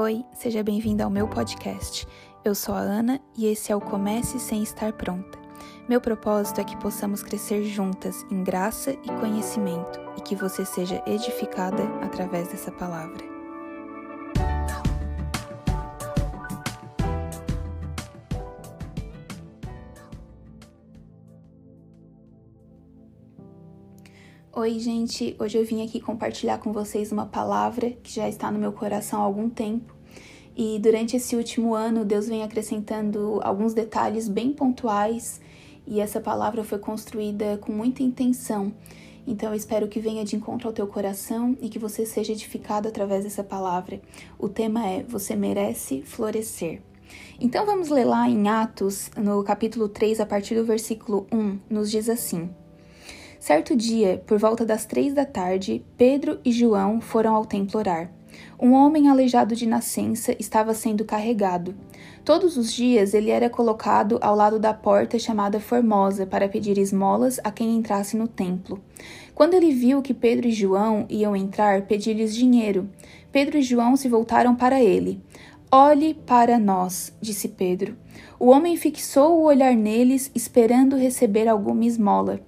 Oi, seja bem-vindo ao meu podcast. Eu sou a Ana e esse é o Comece Sem Estar Pronta. Meu propósito é que possamos crescer juntas em graça e conhecimento e que você seja edificada através dessa palavra. Oi, gente! Hoje eu vim aqui compartilhar com vocês uma palavra que já está no meu coração há algum tempo. E durante esse último ano, Deus vem acrescentando alguns detalhes bem pontuais, e essa palavra foi construída com muita intenção. Então eu espero que venha de encontro ao teu coração e que você seja edificado através dessa palavra. O tema é Você merece florescer. Então vamos ler lá em Atos, no capítulo 3, a partir do versículo 1, nos diz assim: Certo dia, por volta das três da tarde, Pedro e João foram ao templo orar. Um homem aleijado de nascença estava sendo carregado. Todos os dias ele era colocado ao lado da porta chamada Formosa para pedir esmolas a quem entrasse no templo. Quando ele viu que Pedro e João iam entrar, pediu-lhes dinheiro. Pedro e João se voltaram para ele. Olhe para nós, disse Pedro. O homem fixou o olhar neles, esperando receber alguma esmola.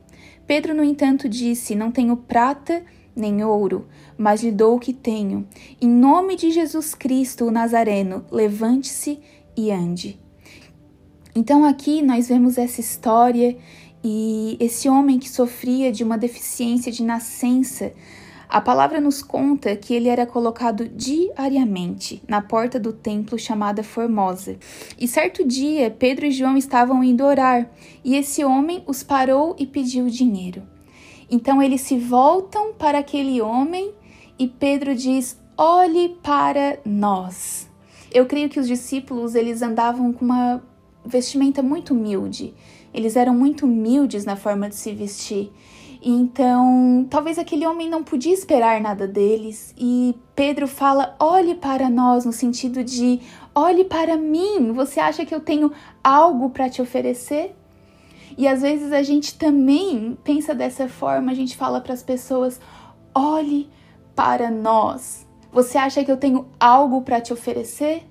Pedro, no entanto, disse: Não tenho prata nem ouro, mas lhe dou o que tenho. Em nome de Jesus Cristo, o Nazareno, levante-se e ande. Então aqui nós vemos essa história e esse homem que sofria de uma deficiência de nascença a palavra nos conta que ele era colocado diariamente na porta do templo chamada Formosa. E certo dia, Pedro e João estavam indo orar, e esse homem os parou e pediu dinheiro. Então eles se voltam para aquele homem e Pedro diz: "Olhe para nós". Eu creio que os discípulos eles andavam com uma vestimenta muito humilde. Eles eram muito humildes na forma de se vestir. Então, talvez aquele homem não podia esperar nada deles, e Pedro fala: olhe para nós, no sentido de olhe para mim, você acha que eu tenho algo para te oferecer? E às vezes a gente também pensa dessa forma, a gente fala para as pessoas: olhe para nós. Você acha que eu tenho algo para te oferecer?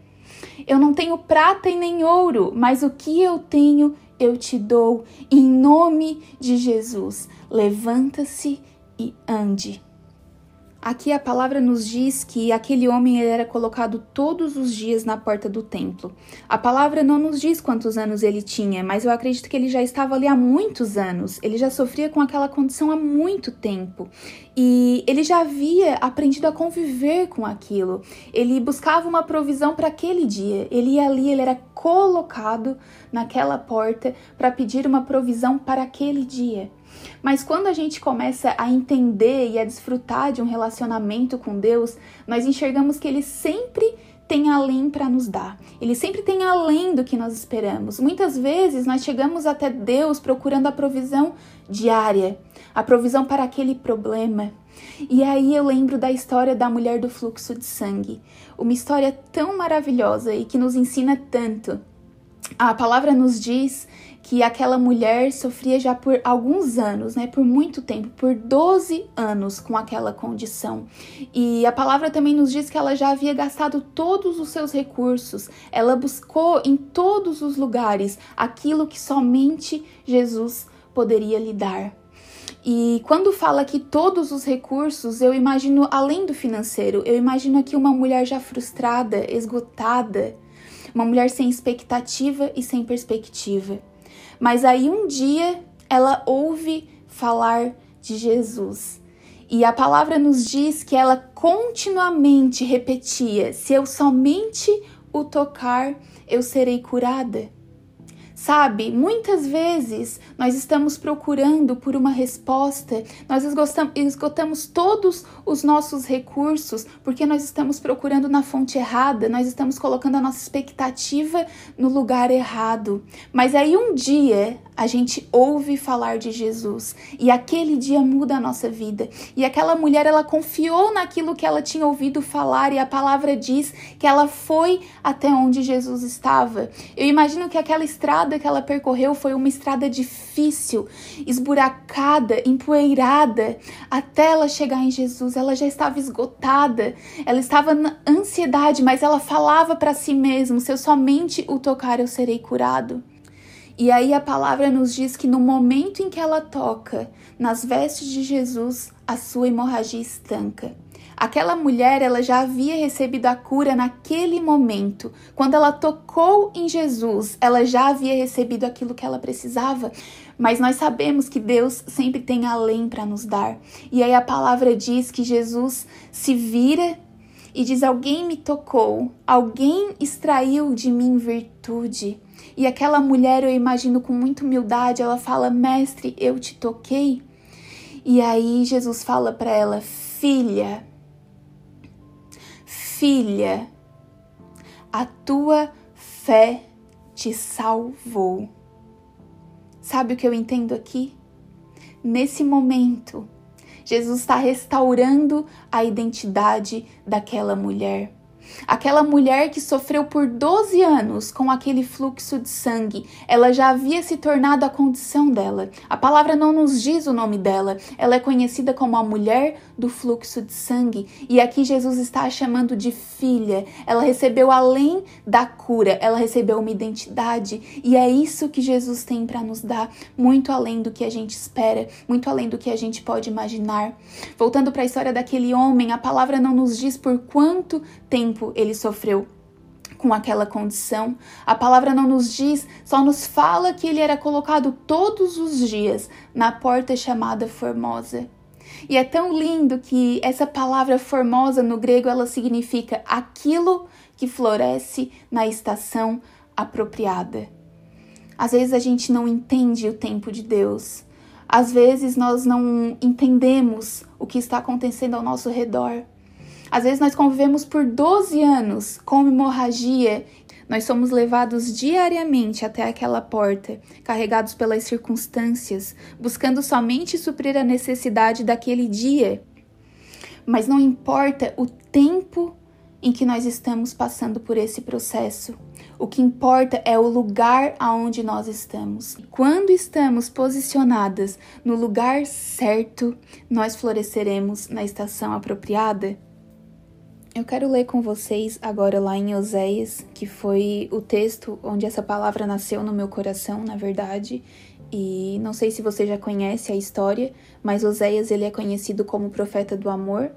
Eu não tenho prata e nem ouro, mas o que eu tenho eu te dou em nome de Jesus. Levanta-se e ande. Aqui a palavra nos diz que aquele homem era colocado todos os dias na porta do templo. A palavra não nos diz quantos anos ele tinha, mas eu acredito que ele já estava ali há muitos anos. Ele já sofria com aquela condição há muito tempo. E ele já havia aprendido a conviver com aquilo. Ele buscava uma provisão para aquele dia. Ele ia ali, ele era colocado naquela porta para pedir uma provisão para aquele dia. Mas quando a gente começa a entender e a desfrutar de um relacionamento com Deus, nós enxergamos que Ele sempre tem além para nos dar. Ele sempre tem além do que nós esperamos. Muitas vezes nós chegamos até Deus procurando a provisão diária, a provisão para aquele problema. E aí eu lembro da história da mulher do fluxo de sangue, uma história tão maravilhosa e que nos ensina tanto. A palavra nos diz que aquela mulher sofria já por alguns anos, né, por muito tempo, por 12 anos com aquela condição. E a palavra também nos diz que ela já havia gastado todos os seus recursos, ela buscou em todos os lugares aquilo que somente Jesus poderia lhe dar. E quando fala que todos os recursos, eu imagino além do financeiro, eu imagino aqui uma mulher já frustrada, esgotada, uma mulher sem expectativa e sem perspectiva. Mas aí um dia ela ouve falar de Jesus. E a palavra nos diz que ela continuamente repetia: se eu somente o tocar, eu serei curada. Sabe, muitas vezes nós estamos procurando por uma resposta, nós esgotamos todos os nossos recursos porque nós estamos procurando na fonte errada, nós estamos colocando a nossa expectativa no lugar errado. Mas aí um dia a gente ouve falar de Jesus e aquele dia muda a nossa vida. E aquela mulher, ela confiou naquilo que ela tinha ouvido falar e a palavra diz que ela foi até onde Jesus estava. Eu imagino que aquela estrada estrada que ela percorreu foi uma estrada difícil, esburacada, empoeirada, até ela chegar em Jesus. Ela já estava esgotada, ela estava na ansiedade, mas ela falava para si mesma: se eu somente o tocar, eu serei curado. E aí a palavra nos diz que no momento em que ela toca nas vestes de Jesus, a sua hemorragia estanca. Aquela mulher, ela já havia recebido a cura naquele momento. Quando ela tocou em Jesus, ela já havia recebido aquilo que ela precisava. Mas nós sabemos que Deus sempre tem além para nos dar. E aí a palavra diz que Jesus se vira e diz: Alguém me tocou, alguém extraiu de mim virtude. E aquela mulher, eu imagino com muita humildade, ela fala: Mestre, eu te toquei. E aí Jesus fala para ela: Filha, filha, a tua fé te salvou. Sabe o que eu entendo aqui? Nesse momento, Jesus está restaurando a identidade daquela mulher. Aquela mulher que sofreu por 12 anos com aquele fluxo de sangue, ela já havia se tornado a condição dela. A palavra não nos diz o nome dela, ela é conhecida como a mulher do fluxo de sangue. E aqui Jesus está a chamando de filha. Ela recebeu além da cura, ela recebeu uma identidade. E é isso que Jesus tem para nos dar, muito além do que a gente espera, muito além do que a gente pode imaginar. Voltando para a história daquele homem, a palavra não nos diz por quanto tempo ele sofreu com aquela condição. A palavra não nos diz, só nos fala que ele era colocado todos os dias na porta chamada Formosa. E é tão lindo que essa palavra formosa no grego ela significa aquilo que floresce na estação apropriada. Às vezes a gente não entende o tempo de Deus. Às vezes nós não entendemos o que está acontecendo ao nosso redor. Às vezes nós convivemos por 12 anos com hemorragia nós somos levados diariamente até aquela porta, carregados pelas circunstâncias, buscando somente suprir a necessidade daquele dia. Mas não importa o tempo em que nós estamos passando por esse processo. O que importa é o lugar aonde nós estamos. Quando estamos posicionadas no lugar certo, nós floresceremos na estação apropriada. Eu quero ler com vocês agora lá em Oséias, que foi o texto onde essa palavra nasceu no meu coração, na verdade. E não sei se você já conhece a história, mas Oséias ele é conhecido como profeta do amor.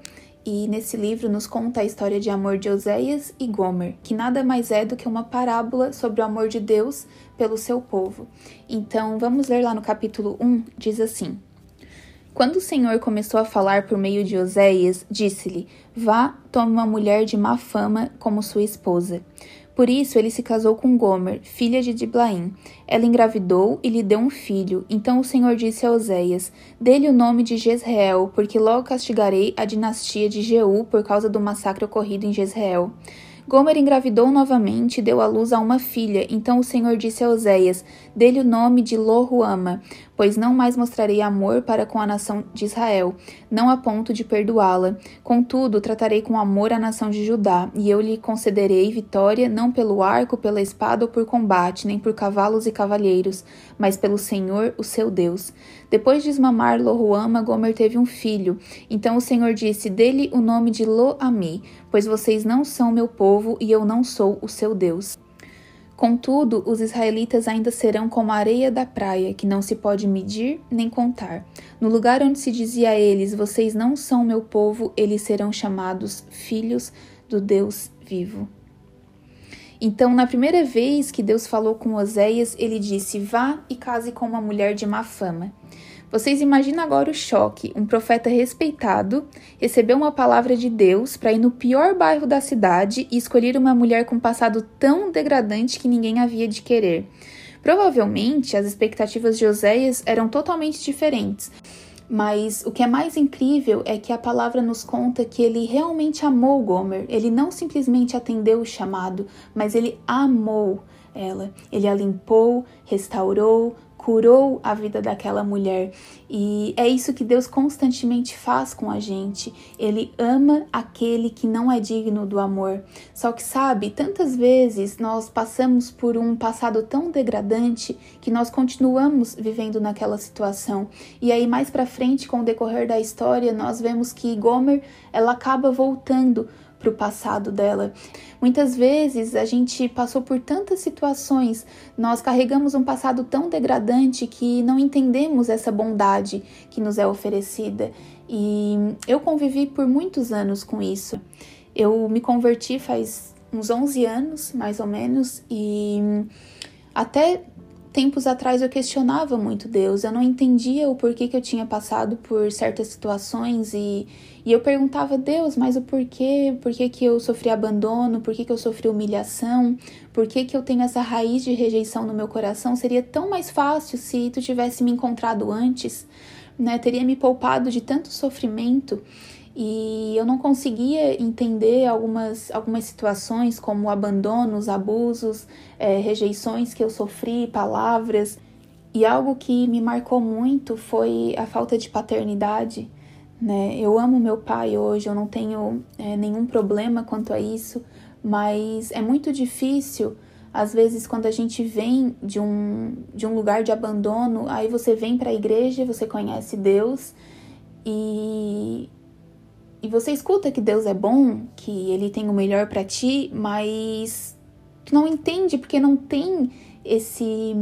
E nesse livro nos conta a história de amor de Oséias e Gomer, que nada mais é do que uma parábola sobre o amor de Deus pelo seu povo. Então vamos ler lá no capítulo 1, diz assim: quando o Senhor começou a falar por meio de Oséias, disse-lhe: Vá, tome uma mulher de má fama como sua esposa. Por isso ele se casou com Gomer, filha de Diblaim. Ela engravidou e lhe deu um filho. Então o Senhor disse a Oséias: Dê-lhe o nome de Jezreel, porque logo castigarei a dinastia de Jeú por causa do massacre ocorrido em Jezreel. Gomer engravidou novamente e deu à luz a uma filha. Então o Senhor disse a Oséias: Dê-lhe o nome de Lohuama, pois não mais mostrarei amor para com a nação de Israel, não a ponto de perdoá-la. Contudo, tratarei com amor a nação de Judá, e eu lhe concederei vitória não pelo arco, pela espada ou por combate, nem por cavalos e cavalheiros, mas pelo Senhor, o seu Deus. Depois de esmamar Lohuama, Gomer teve um filho. Então o Senhor disse: Dê-lhe o nome de Lo-Ami, pois vocês não são meu povo e eu não sou o seu Deus. Contudo, os israelitas ainda serão como a areia da praia, que não se pode medir nem contar. No lugar onde se dizia a eles: Vocês não são meu povo, eles serão chamados filhos do Deus vivo. Então, na primeira vez que Deus falou com Oséias, ele disse: Vá e case com uma mulher de má fama. Vocês imaginam agora o choque: um profeta respeitado recebeu uma palavra de Deus para ir no pior bairro da cidade e escolher uma mulher com um passado tão degradante que ninguém havia de querer. Provavelmente as expectativas de Oséias eram totalmente diferentes. Mas o que é mais incrível é que a palavra nos conta que ele realmente amou Gomer. Ele não simplesmente atendeu o chamado, mas ele amou ela. Ele a limpou, restaurou, curou a vida daquela mulher. E é isso que Deus constantemente faz com a gente. Ele ama aquele que não é digno do amor. Só que sabe, tantas vezes nós passamos por um passado tão degradante que nós continuamos vivendo naquela situação. E aí mais para frente, com o decorrer da história, nós vemos que Gomer, ela acaba voltando para o passado dela. Muitas vezes a gente passou por tantas situações, nós carregamos um passado tão degradante que não entendemos essa bondade que nos é oferecida. E eu convivi por muitos anos com isso. Eu me converti faz uns 11 anos, mais ou menos, e até tempos atrás eu questionava muito Deus, eu não entendia o porquê que eu tinha passado por certas situações e, e eu perguntava Deus, mas o porquê, por que eu sofri abandono, por que que eu sofri humilhação, por que que eu tenho essa raiz de rejeição no meu coração, seria tão mais fácil se tu tivesse me encontrado antes, né, teria me poupado de tanto sofrimento e eu não conseguia entender algumas, algumas situações como abandonos, abusos, é, rejeições que eu sofri, palavras. E algo que me marcou muito foi a falta de paternidade. Né? Eu amo meu pai hoje, eu não tenho é, nenhum problema quanto a isso, mas é muito difícil às vezes quando a gente vem de um, de um lugar de abandono, aí você vem para a igreja, você conhece Deus e e você escuta que Deus é bom, que ele tem o melhor para ti, mas tu não entende porque não tem esse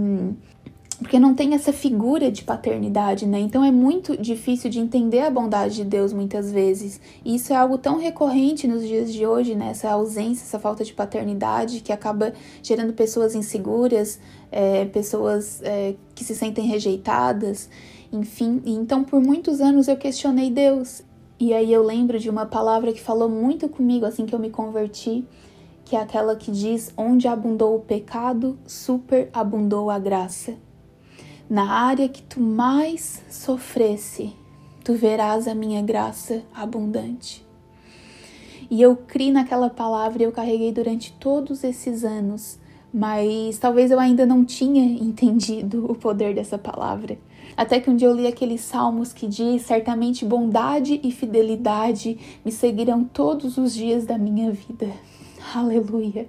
porque não tem essa figura de paternidade, né? Então é muito difícil de entender a bondade de Deus muitas vezes. E isso é algo tão recorrente nos dias de hoje, né? Essa ausência, essa falta de paternidade que acaba gerando pessoas inseguras, é, pessoas é, que se sentem rejeitadas, enfim. Então por muitos anos eu questionei Deus e aí eu lembro de uma palavra que falou muito comigo assim que eu me converti, que é aquela que diz: onde abundou o pecado, superabundou a graça. Na área que tu mais sofresse, tu verás a minha graça abundante. E eu criei naquela palavra e eu carreguei durante todos esses anos, mas talvez eu ainda não tinha entendido o poder dessa palavra. Até que um dia eu li aqueles salmos que diz: Certamente bondade e fidelidade me seguirão todos os dias da minha vida. Aleluia.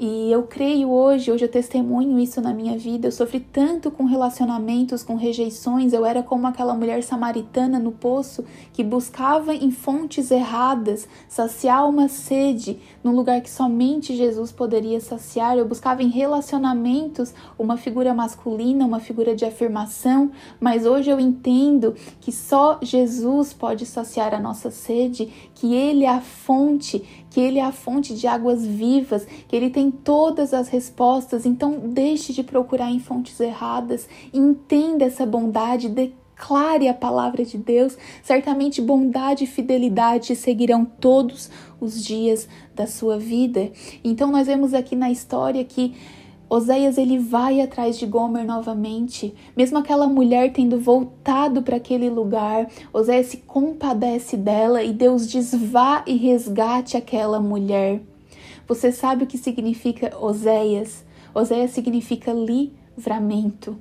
E eu creio hoje, hoje eu testemunho isso na minha vida. Eu sofri tanto com relacionamentos, com rejeições. Eu era como aquela mulher samaritana no poço que buscava em fontes erradas saciar uma sede num lugar que somente Jesus poderia saciar. Eu buscava em relacionamentos uma figura masculina, uma figura de afirmação, mas hoje eu entendo que só Jesus pode saciar a nossa sede, que Ele é a fonte, que Ele é a fonte de águas vivas, que Ele tem todas as respostas. Então, deixe de procurar em fontes erradas, entenda essa bondade, declare a palavra de Deus. Certamente, bondade e fidelidade seguirão todos os dias da sua vida. Então, nós vemos aqui na história que Oséias ele vai atrás de Gomer novamente, mesmo aquela mulher tendo voltado para aquele lugar, Oséias se compadece dela e Deus diz: vá e resgate aquela mulher. Você sabe o que significa Oséias? Oséias significa livramento.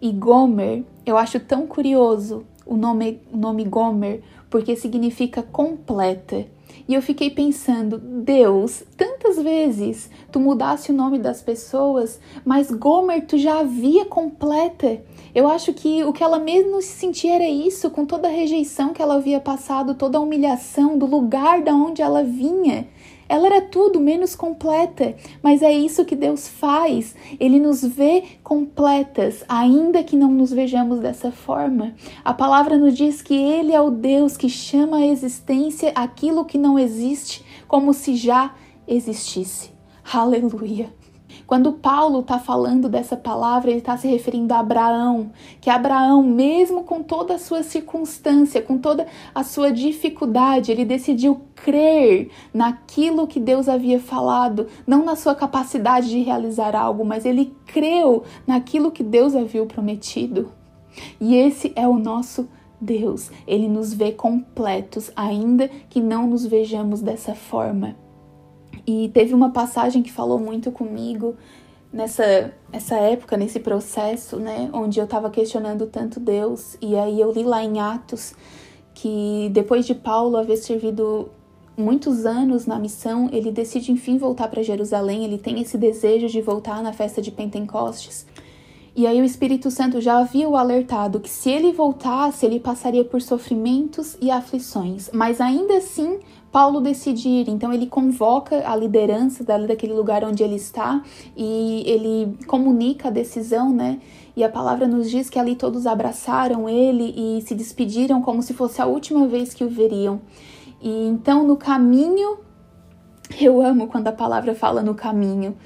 E Gomer, eu acho tão curioso o nome, o nome Gomer, porque significa completa. E eu fiquei pensando, Deus, tantas vezes tu mudasse o nome das pessoas, mas Gomer tu já havia completa. Eu acho que o que ela mesmo se sentia era isso, com toda a rejeição que ela havia passado, toda a humilhação do lugar da onde ela vinha. Ela era tudo menos completa, mas é isso que Deus faz. Ele nos vê completas, ainda que não nos vejamos dessa forma. A palavra nos diz que Ele é o Deus que chama à existência aquilo que não existe, como se já existisse. Aleluia. Quando Paulo está falando dessa palavra, ele está se referindo a Abraão, que Abraão, mesmo com toda a sua circunstância, com toda a sua dificuldade, ele decidiu crer naquilo que Deus havia falado, não na sua capacidade de realizar algo, mas ele creu naquilo que Deus havia prometido. E esse é o nosso Deus, ele nos vê completos, ainda que não nos vejamos dessa forma. E teve uma passagem que falou muito comigo nessa essa época, nesse processo, né, onde eu estava questionando tanto Deus, e aí eu li lá em Atos que depois de Paulo haver servido muitos anos na missão, ele decide enfim voltar para Jerusalém, ele tem esse desejo de voltar na festa de Pentecostes. E aí o Espírito Santo já havia o alertado que se ele voltasse, ele passaria por sofrimentos e aflições, mas ainda assim Paulo decide ir, então ele convoca a liderança daquele lugar onde ele está e ele comunica a decisão, né? E a palavra nos diz que ali todos abraçaram ele e se despediram como se fosse a última vez que o veriam. E então no caminho, eu amo quando a palavra fala no caminho,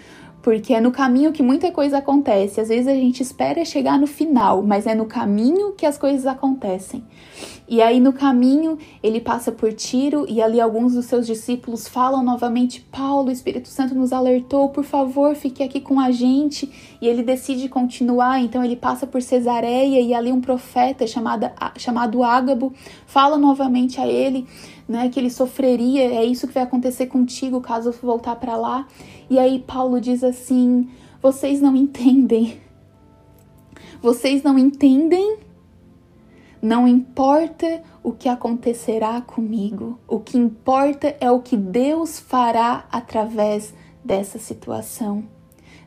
porque é no caminho que muita coisa acontece. Às vezes a gente espera chegar no final, mas é no caminho que as coisas acontecem. E aí no caminho ele passa por Tiro e ali alguns dos seus discípulos falam novamente: Paulo, o Espírito Santo nos alertou, por favor, fique aqui com a gente. E ele decide continuar, então ele passa por Cesareia e ali um profeta chamada, chamado Ágabo fala novamente a ele né, que ele sofreria, é isso que vai acontecer contigo caso voltar para lá. E aí Paulo diz assim: vocês não entendem. Vocês não entendem? Não importa o que acontecerá comigo, o que importa é o que Deus fará através dessa situação.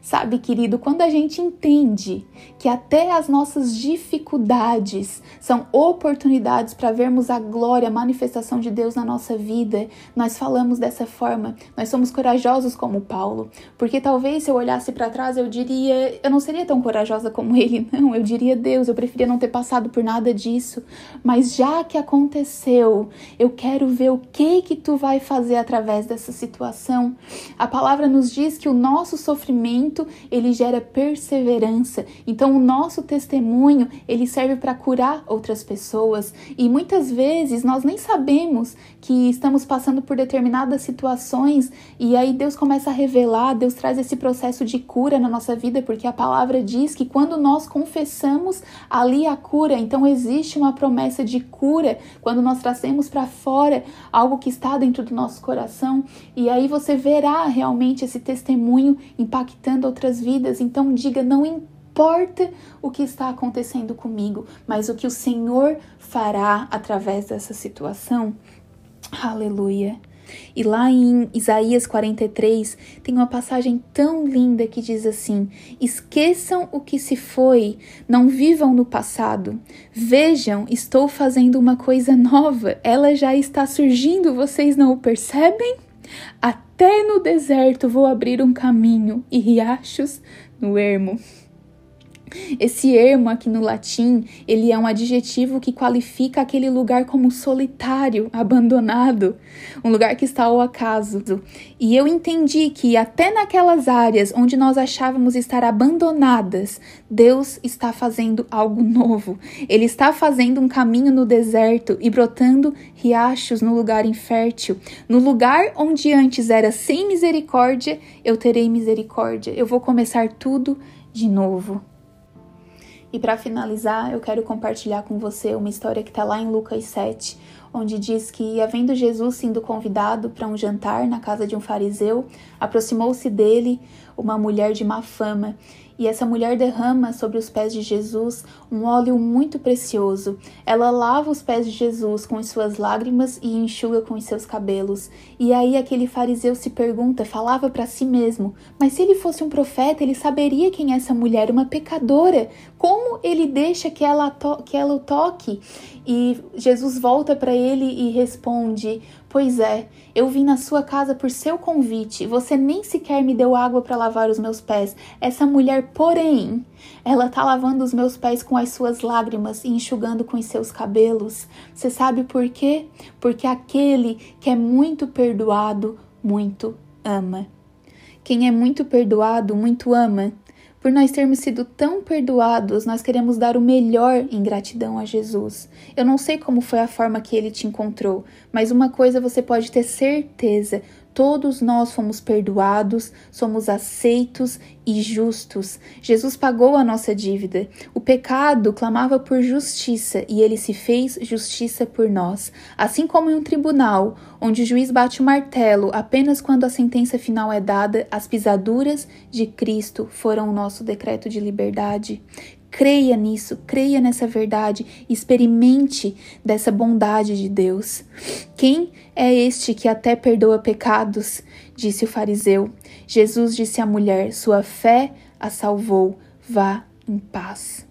Sabe, querido, quando a gente entende que até as nossas dificuldades são oportunidades para vermos a glória, a manifestação de Deus na nossa vida, nós falamos dessa forma, nós somos corajosos como Paulo, porque talvez se eu olhasse para trás eu diria, eu não seria tão corajosa como ele, não, eu diria Deus, eu preferia não ter passado por nada disso, mas já que aconteceu, eu quero ver o que que tu vai fazer através dessa situação. A palavra nos diz que o nosso sofrimento ele gera perseverança. Então o nosso testemunho, ele serve para curar outras pessoas e muitas vezes nós nem sabemos que estamos passando por determinadas situações e aí Deus começa a revelar, Deus traz esse processo de cura na nossa vida, porque a palavra diz que quando nós confessamos, ali a cura. Então existe uma promessa de cura quando nós trazemos para fora algo que está dentro do nosso coração e aí você verá realmente esse testemunho impactando outras vidas. Então diga, não importa o que está acontecendo comigo, mas o que o Senhor fará através dessa situação. Aleluia. E lá em Isaías 43 tem uma passagem tão linda que diz assim: Esqueçam o que se foi, não vivam no passado. Vejam, estou fazendo uma coisa nova, ela já está surgindo, vocês não o percebem? Até no deserto vou abrir um caminho e riachos no ermo. Esse ermo aqui no latim, ele é um adjetivo que qualifica aquele lugar como solitário, abandonado, um lugar que está ao acaso. E eu entendi que até naquelas áreas onde nós achávamos estar abandonadas, Deus está fazendo algo novo. Ele está fazendo um caminho no deserto e brotando riachos no lugar infértil. No lugar onde antes era sem misericórdia, eu terei misericórdia. Eu vou começar tudo de novo. E para finalizar, eu quero compartilhar com você uma história que está lá em Lucas 7, onde diz que, havendo Jesus sido convidado para um jantar na casa de um fariseu, aproximou-se dele uma mulher de má fama e essa mulher derrama sobre os pés de Jesus um óleo muito precioso. Ela lava os pés de Jesus com as suas lágrimas e enxuga com os seus cabelos. E aí aquele fariseu se pergunta, falava para si mesmo: Mas se ele fosse um profeta, ele saberia quem é essa mulher, uma pecadora. Como ele deixa que ela, que ela o toque? E Jesus volta para ele e responde: Pois é, eu vim na sua casa por seu convite. Você nem sequer me deu água para lavar os meus pés. Essa mulher, porém, ela tá lavando os meus pés com as suas lágrimas e enxugando com os seus cabelos. Você sabe por quê? Porque aquele que é muito perdoado, muito ama. Quem é muito perdoado, muito ama. Por nós termos sido tão perdoados, nós queremos dar o melhor em gratidão a Jesus. Eu não sei como foi a forma que ele te encontrou, mas uma coisa você pode ter certeza: todos nós fomos perdoados, somos aceitos e justos. Jesus pagou a nossa dívida. O pecado clamava por justiça e ele se fez justiça por nós. Assim como em um tribunal, onde o juiz bate o martelo apenas quando a sentença final é dada, as pisaduras de Cristo foram o nosso decreto de liberdade. Creia nisso, creia nessa verdade, experimente dessa bondade de Deus. Quem é este que até perdoa pecados? disse o fariseu. Jesus disse à mulher: Sua fé a salvou. Vá em paz.